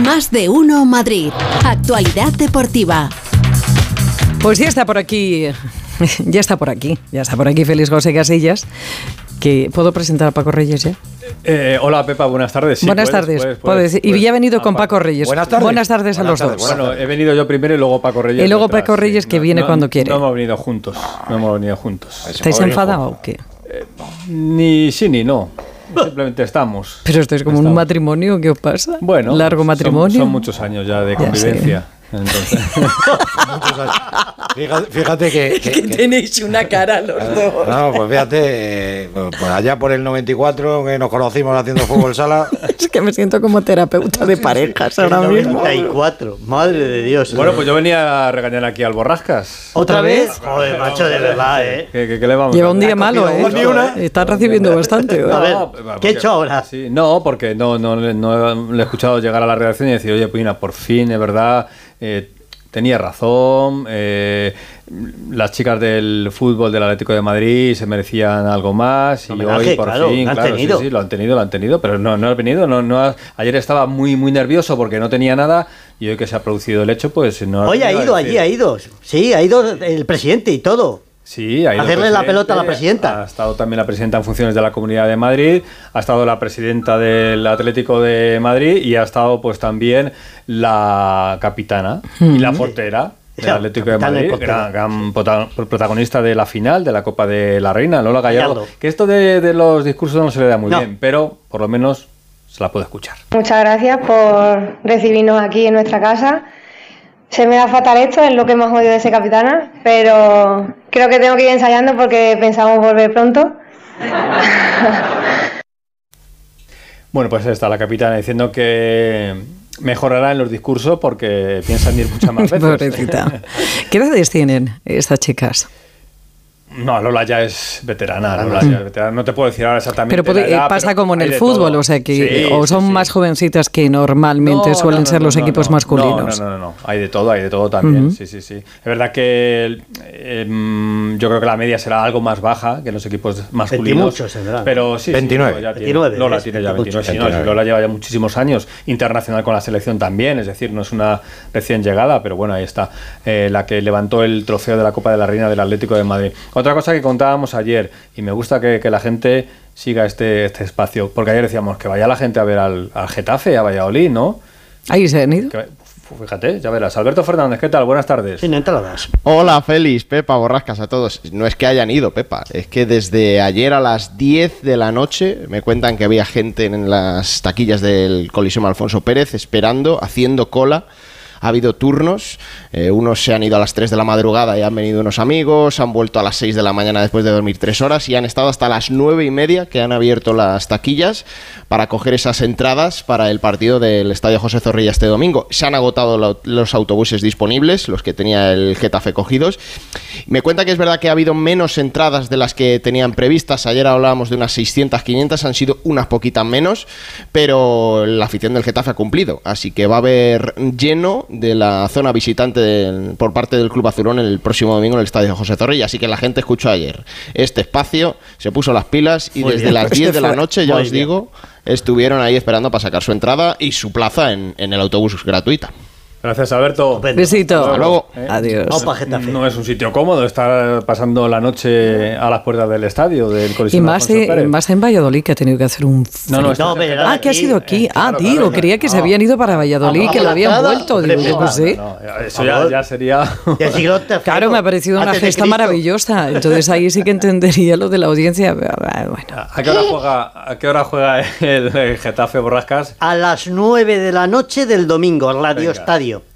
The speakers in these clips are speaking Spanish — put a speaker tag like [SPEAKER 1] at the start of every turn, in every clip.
[SPEAKER 1] Más de uno Madrid. Actualidad deportiva.
[SPEAKER 2] Pues ya está por aquí, ya está por aquí, ya está por aquí Félix José Casillas. Que, ¿Puedo presentar a Paco Reyes ya?
[SPEAKER 3] Eh, hola Pepa, buenas tardes. Sí,
[SPEAKER 2] buenas
[SPEAKER 3] puedes,
[SPEAKER 2] tardes.
[SPEAKER 3] puedes,
[SPEAKER 2] puedes.
[SPEAKER 3] puedes,
[SPEAKER 2] y
[SPEAKER 3] puedes.
[SPEAKER 2] ya he venido
[SPEAKER 3] Ah,
[SPEAKER 2] con
[SPEAKER 3] Paco.
[SPEAKER 2] Reyes.
[SPEAKER 4] Buenas tardes.
[SPEAKER 2] Buenas tardes a
[SPEAKER 4] Buenas
[SPEAKER 2] los
[SPEAKER 4] tardes,
[SPEAKER 2] dos.
[SPEAKER 3] Bueno, he venido yo primero y luego Paco Reyes.
[SPEAKER 2] Y luego
[SPEAKER 3] detrás,
[SPEAKER 2] Paco Reyes, que viene cuando quiere.
[SPEAKER 3] No hemos venido juntos. No hemos venido juntos.
[SPEAKER 2] ¿Estáis enfadados o qué?
[SPEAKER 3] Ni sí ni no. Simplemente estamos.
[SPEAKER 2] Pero esto es como un matrimonio, ¿qué os pasa?
[SPEAKER 3] Bueno,
[SPEAKER 2] Largo
[SPEAKER 3] son-
[SPEAKER 2] matrimonio.
[SPEAKER 3] Son, muchos años ya de
[SPEAKER 2] Ya
[SPEAKER 3] convivencia. Entonces.
[SPEAKER 4] Fíjate, fíjate que, que- que-
[SPEAKER 2] tenéis una cara los dos.
[SPEAKER 4] No, pues fíjate, eh, pues allá por el 94 que nos conocimos haciendo fútbol sala.
[SPEAKER 2] Es que me siento como terapeuta de parejas ahora mismo.
[SPEAKER 5] 94, madre de Dios.
[SPEAKER 3] bueno, pues yo venía a regañar aquí al Borrascas.
[SPEAKER 5] ¿Otra
[SPEAKER 2] ¿Otra
[SPEAKER 5] vez? Joder, macho, de verdad, ¿eh?
[SPEAKER 3] ¿Qué, qué- qué le vamos
[SPEAKER 2] Lleva un día malo, ¿eh?
[SPEAKER 5] ni una.
[SPEAKER 2] Está recibiendo bastante.
[SPEAKER 5] A ver,
[SPEAKER 3] No,
[SPEAKER 5] ¿qué
[SPEAKER 3] porque-
[SPEAKER 5] he hecho ahora?
[SPEAKER 3] Sí, no, porque no, no, le- no le he escuchado llegar a la redacción y decir, oye, Pina, por fin, es verdad, eh, tenía razón, eh, las chicas del fútbol del Atlético de Madrid se merecían algo más y
[SPEAKER 5] Homenaje,
[SPEAKER 3] hoy por
[SPEAKER 5] claro,
[SPEAKER 3] fin,
[SPEAKER 5] lo han
[SPEAKER 3] claro,
[SPEAKER 5] tenido.
[SPEAKER 3] sí, sí, lo han tenido, lo han tenido, pero no, no has venido, no, no has- ayer estaba muy, muy nervioso porque no tenía nada y hoy que se ha producido el hecho, pues no has
[SPEAKER 5] Oye, ha ido allí, ha ido. Sí, ha ido el presidente y todo.
[SPEAKER 3] Sí, ha ido
[SPEAKER 5] Hacerle la pelota a la presidenta.
[SPEAKER 3] Ha estado también la presidenta en funciones de la Comunidad de Madrid, ha estado la presidenta del Atlético de Madrid y ha estado pues también la capitana y la portera del
[SPEAKER 5] La
[SPEAKER 3] Atlético de Madrid, gran, gran prota- protagonista de la final de la Copa de la Reina, Lola Gallardo.
[SPEAKER 5] Gallardo.
[SPEAKER 3] Que esto de, de los discursos no se le da muy
[SPEAKER 5] No.
[SPEAKER 3] bien, pero por lo menos se la puede escuchar.
[SPEAKER 6] Muchas gracias por recibirnos aquí en nuestra casa. Se me da fatal esto, es lo que más odio de ser capitana, pero creo que tengo que ir ensayando porque pensamos volver pronto.
[SPEAKER 3] Bueno, pues está la capitana diciendo que mejorará en los discursos porque piensan ir muchas más veces.
[SPEAKER 2] Pobrecita. ¿Qué edades tienen estas chicas?
[SPEAKER 3] No, Lola ya es veterana, Lola ya es veterana. No te puedo decir ahora exactamente.
[SPEAKER 2] Pero puede-
[SPEAKER 3] la edad,
[SPEAKER 2] pasa
[SPEAKER 3] pero
[SPEAKER 2] como en el fútbol,
[SPEAKER 3] todo.
[SPEAKER 2] o sea que
[SPEAKER 3] Sí,
[SPEAKER 2] o son
[SPEAKER 3] sí.
[SPEAKER 2] más jovencitas que normalmente
[SPEAKER 3] No,
[SPEAKER 2] suelen
[SPEAKER 3] no, no,
[SPEAKER 2] ser los
[SPEAKER 3] no,
[SPEAKER 2] equipos
[SPEAKER 3] no.
[SPEAKER 2] masculinos.
[SPEAKER 3] No, no, no, no, hay de todo, hay de todo también. Sí, sí, sí. Es verdad que eh, mm, yo creo que la media será algo más baja que en los equipos masculinos.
[SPEAKER 5] muchos tendrán.
[SPEAKER 3] Pero sí, sí,
[SPEAKER 4] 29.
[SPEAKER 3] Lola ya tiene-
[SPEAKER 5] 29,
[SPEAKER 3] Lola tiene ya 29.
[SPEAKER 5] muchos.
[SPEAKER 3] sí, no, sí,
[SPEAKER 4] 29.
[SPEAKER 3] Lola lleva ya muchísimos años internacional con la selección también, es decir, no es una recién llegada, pero bueno, ahí está, eh, la que levantó el trofeo de la Copa de la Reina del Atlético de Madrid. Otra cosa que contábamos ayer, y me gusta que, que la gente siga este, este espacio, porque ayer decíamos que vaya la gente a ver al, al Getafe, a Valladolid, ¿no?
[SPEAKER 2] Ahí se han ido.
[SPEAKER 3] Que- fíjate, ya verás. Alberto Fernández, ¿qué tal? Buenas tardes.
[SPEAKER 5] Sin entradas.
[SPEAKER 7] Hola Félix, Pepa, borrascas a todos. No es que hayan ido, Pepa, es que desde ayer a las 10 de la noche me cuentan que había gente en las taquillas del Coliseum Alfonso Pérez esperando, haciendo cola. Ha habido turnos, eh, unos se han ido a las 3 de la madrugada y han venido unos amigos, han vuelto a las 6 de la mañana después de dormir 3 horas y han estado hasta las 9 y media que han abierto las taquillas para coger esas entradas para el partido del Estadio José Zorrilla este domingo. Se han agotado lo- los autobuses disponibles, los que tenía el Getafe cogidos. Me cuenta que es verdad que ha habido menos entradas de las que tenían previstas. Ayer hablábamos de unas 600, 500, han sido unas poquitas menos, pero la afición del Getafe ha cumplido. Así que va a haber lleno de la zona visitante del- por parte del Club Azulón el próximo domingo en el Estadio José Zorrilla. Así que la gente escuchó ayer este espacio, se puso las pilas y
[SPEAKER 5] Muy
[SPEAKER 7] desde
[SPEAKER 5] bien.
[SPEAKER 7] las 10 de la noche, ya os
[SPEAKER 5] bien.
[SPEAKER 7] digo, estuvieron ahí esperando para sacar su entrada y su plaza en, en el autobús gratuita.
[SPEAKER 3] Gracias, Alberto.
[SPEAKER 2] Besito.
[SPEAKER 7] Hasta luego.
[SPEAKER 3] Eh,
[SPEAKER 2] Adiós.
[SPEAKER 5] Vamos para Getafe.
[SPEAKER 3] No es un sitio cómodo estar pasando la noche a las puertas del estadio del
[SPEAKER 2] Y
[SPEAKER 3] Coliseo
[SPEAKER 2] más,
[SPEAKER 3] Alfonso
[SPEAKER 2] eh,
[SPEAKER 3] Pérez.
[SPEAKER 2] más en Valladolid, que ha tenido que hacer un
[SPEAKER 3] No, no,
[SPEAKER 5] No, pero
[SPEAKER 2] Ah, que ha sido aquí. ah,
[SPEAKER 3] claro,
[SPEAKER 2] tío,
[SPEAKER 3] claro.
[SPEAKER 2] creía que se habían ido para Valladolid, que lo habían vuelto. Digo, yo sé.
[SPEAKER 3] No, eso ya, ya sería.
[SPEAKER 2] Claro, me ha parecido una
[SPEAKER 5] de
[SPEAKER 2] gesta maravillosa. Entonces ahí sí que entendería lo de la audiencia. Bueno.
[SPEAKER 3] ¿A qué hora juega, a qué hora juega el, Getafe Borrascas?
[SPEAKER 5] A las 9 de la noche del domingo, Radio
[SPEAKER 3] Venga.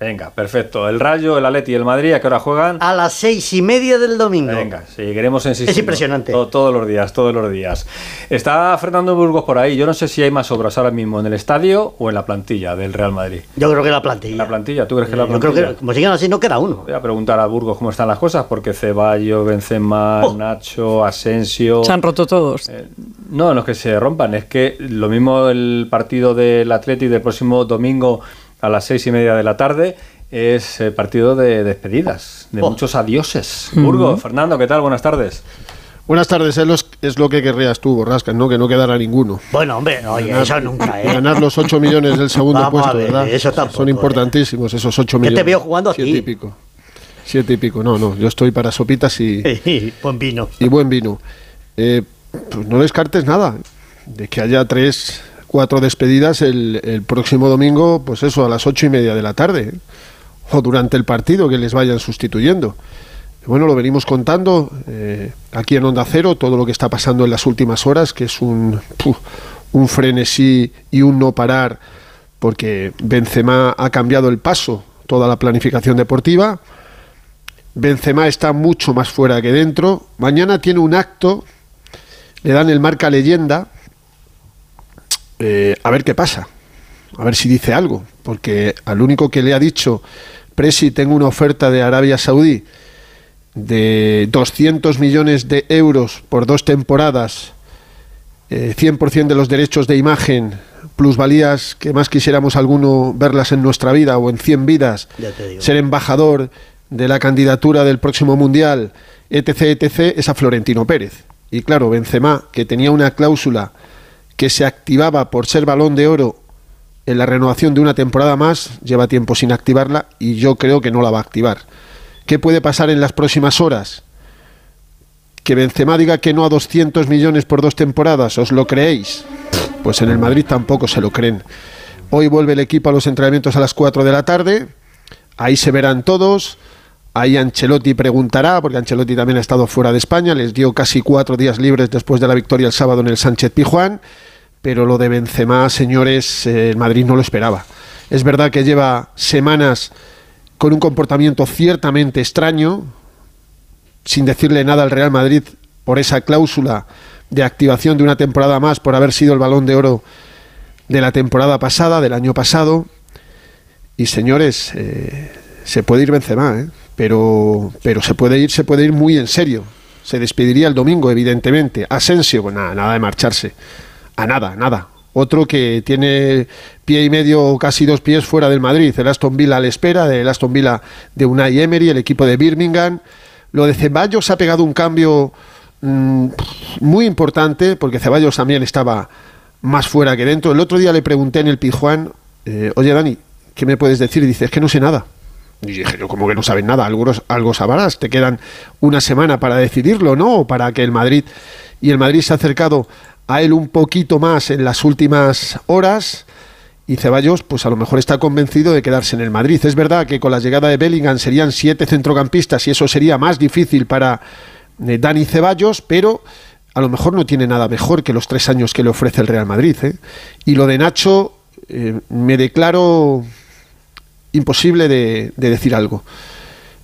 [SPEAKER 3] Venga, perfecto. El Rayo, el Atleti y el Madrid, ¿a qué hora juegan?
[SPEAKER 5] A las seis y media del domingo.
[SPEAKER 3] Venga, seguiremos insistiendo.
[SPEAKER 5] Es impresionante.
[SPEAKER 3] To- todos los días, todos los días. Está Fernando Burgos por ahí. Yo no sé si hay más obras ahora mismo en el estadio o en la plantilla del Real Madrid.
[SPEAKER 5] Yo creo que la plantilla.
[SPEAKER 3] ¿En la plantilla? ¿Tú crees que la
[SPEAKER 5] Yo
[SPEAKER 3] plantilla?
[SPEAKER 5] creo que, como sigan así, no queda uno.
[SPEAKER 3] Voy a preguntar a Burgos cómo están las cosas, porque Ceballos, Benzema,
[SPEAKER 5] Oh.
[SPEAKER 3] Nacho, Asensio...
[SPEAKER 2] Se han roto todos.
[SPEAKER 3] Eh, no, no es que se rompan, es que lo mismo el partido del Atleti del próximo domingo a las seis y media de la tarde es eh, partido de despedidas, de
[SPEAKER 5] Oh.
[SPEAKER 3] muchos adioses. Burgos, Fernando, ¿qué tal? Buenas tardes.
[SPEAKER 8] Buenas tardes, es, los- es lo que querrías tú, Borrasca, ¿no? Que no quedara ninguno.
[SPEAKER 5] Bueno, hombre, oye,
[SPEAKER 8] Ganar-
[SPEAKER 5] eso nunca, ¿eh?
[SPEAKER 8] Ganar los 8 millones del segundo
[SPEAKER 5] Vamos a
[SPEAKER 8] puesto,
[SPEAKER 5] ver,
[SPEAKER 8] ¿verdad?
[SPEAKER 5] eso tampoco,
[SPEAKER 8] Son importantísimos esos 8
[SPEAKER 5] Que te
[SPEAKER 8] millones.
[SPEAKER 5] veo jugando a
[SPEAKER 8] Siete y pico. Siete y pico. No, no, yo estoy para sopitas y,
[SPEAKER 5] Buen vino.
[SPEAKER 8] y buen vino. Eh, pues no descartes nada de que haya tres, cuatro despedidas el, próximo domingo, pues eso, a las ocho y media de la tarde. O durante el partido que les vayan sustituyendo. Bueno, lo venimos contando eh, aquí en Onda Cero, todo lo que está pasando en las últimas horas, que es un, un frenesí y un no parar, porque Benzema ha cambiado el paso, toda la planificación deportiva. Benzema está mucho más fuera que dentro. Mañana tiene un acto, le dan el marca leyenda. Eh, a ver qué pasa, a ver si dice algo, porque al único que le ha dicho, Presi, tengo una oferta de Arabia Saudí de 200 millones de euros por dos temporadas, eh, 100% de los derechos de imagen, plusvalías que más quisiéramos alguno verlas en nuestra vida o en 100 vidas, ser embajador de la candidatura del próximo mundial, etc., etc., es a Florentino Pérez. Y claro, Benzema, que tenía una cláusula que se activaba por ser balón de oro en la renovación de una temporada más, lleva tiempo sin activarla y yo creo que no la va a activar. ¿Qué puede pasar en las próximas horas? Que Benzema diga que no a 200 millones por dos temporadas, ¿os lo creéis? Pues en el Madrid tampoco se lo creen. Hoy vuelve el equipo a los entrenamientos a las 4 de la tarde, ahí se verán todos, ahí Ancelotti preguntará, porque Ancelotti también ha estado fuera de España, les dio casi cuatro días libres después de la victoria el sábado en el Sánchez Pijuán, pero lo de Benzema, señores, eh, el Madrid no lo esperaba. Es verdad que lleva semanas con un comportamiento ciertamente extraño, sin decirle nada al Real Madrid por esa cláusula de activación de una temporada más por haber sido el balón de oro de la temporada pasada, del año pasado. Y señores, eh, se puede ir Benzema, ¿eh? pero, pero se puede ir, se puede ir muy en serio. Se despediría el domingo, evidentemente. Asensio, pues nada, nada de marcharse. A nada, nada. Otro que tiene pie y medio casi dos pies fuera del Madrid. El Aston Villa a la espera, el Aston Villa de Unai Emery, el equipo de Birmingham. Lo de Ceballos ha pegado un cambio mm, muy importante, porque Ceballos también estaba más fuera que dentro. El otro día le pregunté en el Pijuán, eh, oye Dani, ¿qué me puedes decir? Y dice, es que no sé nada. Y dije, yo como que no sabes nada, algo, algo sabrás, te quedan una semana para decidirlo, ¿no? Para que el Madrid, y el Madrid se ha acercado a él un poquito más en las últimas horas, y Ceballos, pues a lo mejor está convencido de quedarse en el Madrid. Es verdad que con la llegada de Bellingham serían siete centrocampistas y eso sería más difícil para eh, Dani Ceballos, pero a lo mejor no tiene nada mejor que los tres años que le ofrece el Real Madrid. ¿eh? Y lo de Nacho, eh, me declaro imposible de, de decir algo.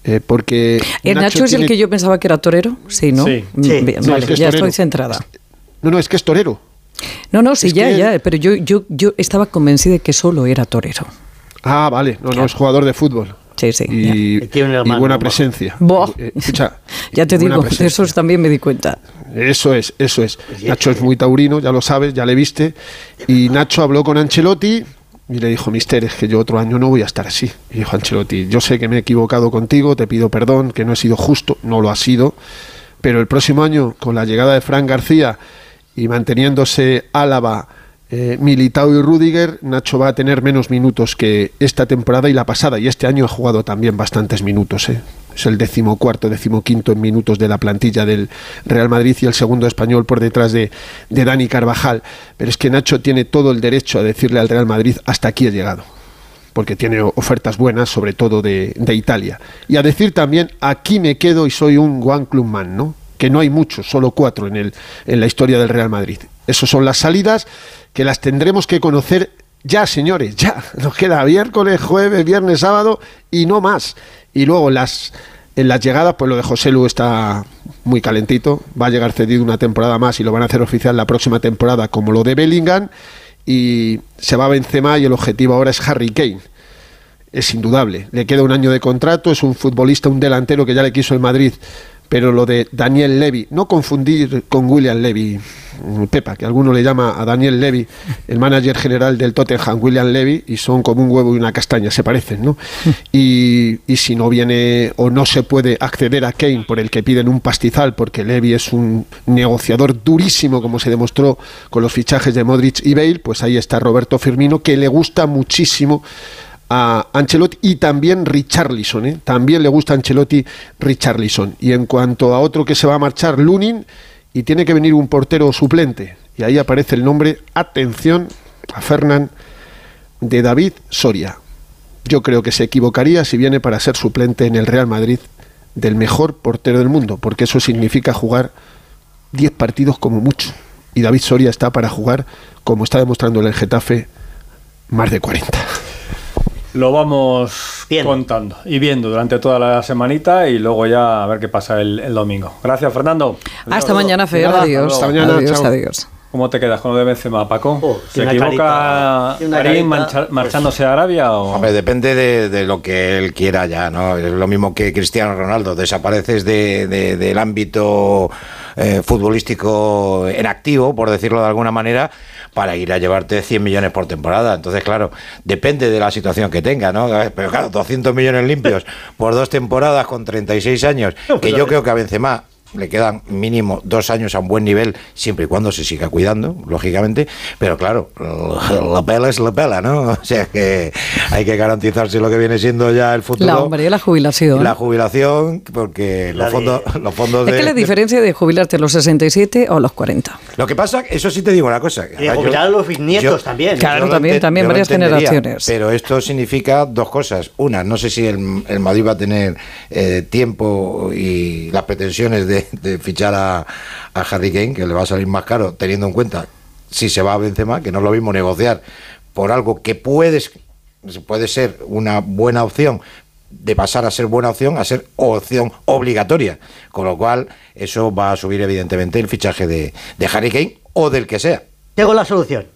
[SPEAKER 8] Eh, porque
[SPEAKER 2] ¿El Nacho, es el que yo pensaba que era torero? Sí, ¿no?
[SPEAKER 3] Sí.
[SPEAKER 2] Mm,
[SPEAKER 5] Sí.
[SPEAKER 8] es que
[SPEAKER 2] ya
[SPEAKER 8] torero.
[SPEAKER 2] estoy centrada.
[SPEAKER 8] No, no, es que es torero.
[SPEAKER 2] No, no, sí,
[SPEAKER 8] Es
[SPEAKER 2] ya,
[SPEAKER 8] que-
[SPEAKER 2] ya, pero yo, yo, yo estaba convencida de que solo era torero.
[SPEAKER 8] Ah, vale, no, no, es jugador de fútbol.
[SPEAKER 2] Sí, sí,
[SPEAKER 8] Y.
[SPEAKER 5] Tiene un
[SPEAKER 8] y
[SPEAKER 5] hermano,
[SPEAKER 8] buena presencia. Eh, escucha,
[SPEAKER 2] Ya te digo, de esos también me di cuenta.
[SPEAKER 8] Eso es, eso es. Nacho es muy taurino, ya lo sabes, ya le viste. Y Nacho habló con Ancelotti y le dijo, Mister, es que yo otro año no voy a estar así. Y dijo Ancelotti, yo sé que me he equivocado contigo, te pido perdón, que no he sido justo, no lo ha sido. Pero el próximo año, con la llegada de Fran García y manteniéndose Álava, eh, Militao y Rudiger, Nacho va a tener menos minutos que esta temporada y la pasada. Y este año ha jugado también bastantes minutos. eh. Es el decimocuarto, decimoquinto en minutos de la plantilla del Real Madrid y el segundo español por detrás de, de Dani Carvajal. Pero es que Nacho tiene todo el derecho a decirle al Real Madrid hasta aquí he llegado porque tiene ofertas buenas, sobre todo de, de Italia. Y a decir también, aquí me quedo y soy un One Club Man, ¿no? Que no hay muchos, solo cuatro en, el, en la historia del Real Madrid. Esas son las salidas que las tendremos que conocer ya, señores, ya. Nos queda miércoles, jueves, viernes, sábado y no más. Y luego las, en las llegadas, pues lo de José Lu está muy calentito. Va a llegar cedido una temporada más y lo van a hacer oficial la próxima temporada, como lo de Bellingham. Y se va a Benzema y el objetivo ahora es Harry Kane es indudable. Le queda un año de contrato, es un futbolista, un delantero que ya le quiso el Madrid Pero lo de Daniel Levy, no confundir con William Levy, mm, Pepa, que alguno le llama a Daniel Levy, el manager general del Tottenham, William Levy, y son como un huevo y una castaña, se parecen, ¿no? Y, y si no viene o no se puede acceder a Kane por el que piden un pastizal, porque Levy es un negociador durísimo, como se demostró con los fichajes de Modric y Bale, pues ahí está Roberto Firmino, que le gusta muchísimo a Ancelotti y también Richarlison, ¿eh? también le gusta Ancelotti Richarlison. Y en cuanto a otro que se va a marchar, Lunin, y tiene que venir un portero suplente. Y ahí aparece el nombre, atención, a Fernán, de David Soria. Yo creo que se equivocaría si viene para ser suplente en el Real Madrid del mejor portero del mundo, porque eso significa jugar 10 partidos como mucho. Y David Soria está para jugar, como está demostrando el Getafe, más de 40.
[SPEAKER 3] Lo vamos contando y viendo durante toda la semanita y luego ya a ver qué pasa el, el domingo. Gracias, Fernando.
[SPEAKER 2] Hasta mañana, Fer.
[SPEAKER 3] Nada,
[SPEAKER 2] Adiós.
[SPEAKER 3] hasta mañana,
[SPEAKER 2] adiós,
[SPEAKER 3] chao.
[SPEAKER 2] adiós.
[SPEAKER 3] ¿Cómo te quedas con lo de Benzema, Paco? ¿Se
[SPEAKER 4] tiene una
[SPEAKER 3] equivoca Karim mancha- marchándose a Arabia o...?
[SPEAKER 4] Hombre, depende de, de lo que él quiera ya, ¿no? Es lo mismo que Cristiano Ronaldo, desapareces de- de- del ámbito eh, futbolístico en activo, por decirlo de alguna manera, para ir a llevarte 100 millones por temporada. Entonces, claro, depende de la situación que tenga, ¿no? Pero claro, 200 millones limpios por dos temporadas con 36 años, que yo creo que a Benzema le quedan mínimo dos años a un buen nivel, siempre y cuando se siga cuidando, lógicamente. Pero claro, la pela es la pela, ¿no? O sea que hay que garantizarse lo que viene siendo ya el futuro.
[SPEAKER 2] La hombre, la jubilación.
[SPEAKER 4] La jubilación, porque los fondos, los fondos
[SPEAKER 2] Es
[SPEAKER 4] de.
[SPEAKER 2] que la diferencia de jubilarte a los 67 o a los 40.
[SPEAKER 4] Lo que pasa, eso sí te digo una cosa.
[SPEAKER 5] Y jubilar a los bisnietos también.
[SPEAKER 2] Claro, también, también varias generaciones.
[SPEAKER 4] Pero esto significa dos cosas. Una, no sé si el, el Madrid va a tener eh, tiempo y las pretensiones de, de fichar a, a Harry Kane, que le va a salir más caro, teniendo en cuenta si se va a Benzema, que no es lo mismo negociar por algo que puedes puede ser una buena opción de pasar a ser buena opción a ser opción obligatoria. Con lo cual, eso va a subir evidentemente el fichaje de, de Harry Kane o del que sea.
[SPEAKER 5] Tengo la solución.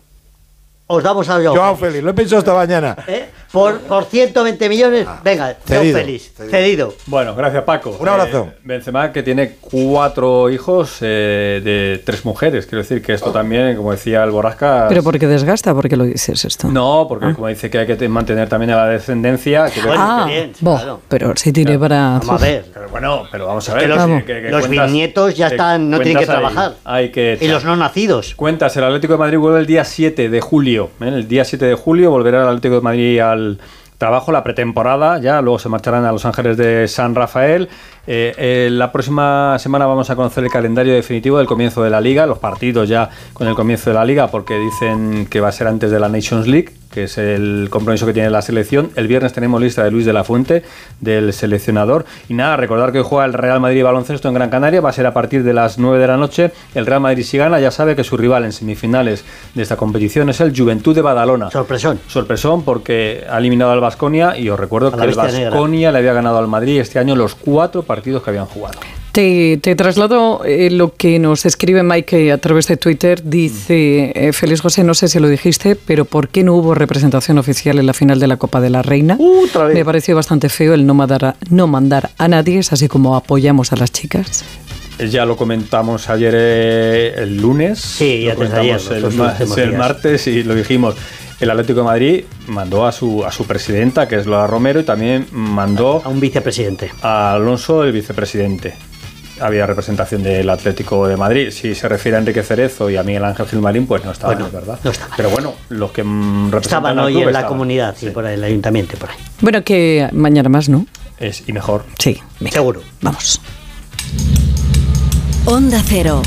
[SPEAKER 5] Os damos a Joao,
[SPEAKER 4] Joao Félix, lo he pensado esta mañana.
[SPEAKER 5] ¿Eh? Por, por 120 millones, venga, Joao
[SPEAKER 4] cedido,
[SPEAKER 5] Félix, cedido.
[SPEAKER 3] Bueno, gracias Paco.
[SPEAKER 4] Un abrazo.
[SPEAKER 3] Eh, Benzema que tiene cuatro hijos eh, de tres mujeres. Quiero decir que esto también, como decía el Borrasca...
[SPEAKER 2] Pero porque desgasta, porque lo dices esto.
[SPEAKER 3] No, porque como dice que hay que te- mantener también a la descendencia... que-
[SPEAKER 2] ah, bo, pero si tiene para.
[SPEAKER 5] Vamos a ver.
[SPEAKER 3] Pero bueno, pero vamos a
[SPEAKER 5] Que
[SPEAKER 3] ver.
[SPEAKER 5] los,
[SPEAKER 3] que- que- que
[SPEAKER 5] los
[SPEAKER 3] cuentas-
[SPEAKER 5] bisnietos ya
[SPEAKER 3] que
[SPEAKER 5] están, no tienen que trabajar.
[SPEAKER 3] Hay que
[SPEAKER 5] y los no nacidos.
[SPEAKER 3] Cuentas, el Atlético de Madrid vuelve el día 7 de julio. ¿Eh? El día 7 de julio volverá el Atlético de Madrid al trabajo, la pretemporada, ya luego se marcharán a Los Ángeles de San Rafael. Eh, eh, la próxima semana vamos a conocer el calendario definitivo del comienzo de la liga, los partidos ya con el comienzo de la liga, porque dicen que va a ser antes de la Nations League, que es el compromiso que tiene la selección. El viernes tenemos lista de Luis de la Fuente, del seleccionador. Y nada, recordar que hoy juega el Real Madrid baloncesto en Gran Canaria, va a ser a partir de las 9 de la noche. El Real Madrid si gana ya sabe que su rival en semifinales de esta competición es el Juventud de Badalona.
[SPEAKER 5] Sorpresón.
[SPEAKER 3] Sorpresón porque ha eliminado al Vasconia y os recuerdo que
[SPEAKER 5] la
[SPEAKER 3] el. Vasconia le había ganado al Madrid este año los cuatro partidos que habían jugado.
[SPEAKER 2] Te, te traslado eh, lo que nos escribe Mike a través de Twitter. Dice, eh, Félix José, no sé si lo dijiste, pero ¿por qué no hubo representación oficial en la final de la Copa de la Reina? Me pareció bastante feo el no mandar, a, no mandar a nadie, es así como apoyamos a las chicas.
[SPEAKER 3] Ya lo comentamos ayer eh, el lunes.
[SPEAKER 5] Sí,
[SPEAKER 3] lo
[SPEAKER 5] antes de ayer,
[SPEAKER 3] comentamos el,
[SPEAKER 5] los
[SPEAKER 3] ma-
[SPEAKER 5] últimos
[SPEAKER 3] el martes y lo dijimos. El Atlético de Madrid mandó a su, a su presidenta, que es Lola Romero, y también mandó
[SPEAKER 5] A un vicepresidente.
[SPEAKER 3] a Alonso, el vicepresidente. Había representación del Atlético de Madrid. Si se refiere a Enrique Cerezo y a Miguel Ángel Gilmarín, pues no estaban,
[SPEAKER 5] Bueno,
[SPEAKER 3] es verdad.
[SPEAKER 5] no estaban.
[SPEAKER 3] Pero bueno, los que representan
[SPEAKER 5] Estaban hoy
[SPEAKER 3] club
[SPEAKER 5] en la
[SPEAKER 3] estaban.
[SPEAKER 5] comunidad, sí, por ahí, el ayuntamiento, por ahí.
[SPEAKER 2] Bueno, que mañana más, ¿no?
[SPEAKER 3] Es, y mejor.
[SPEAKER 2] Sí, venga,
[SPEAKER 5] Seguro.
[SPEAKER 2] vamos.
[SPEAKER 1] Onda Cero.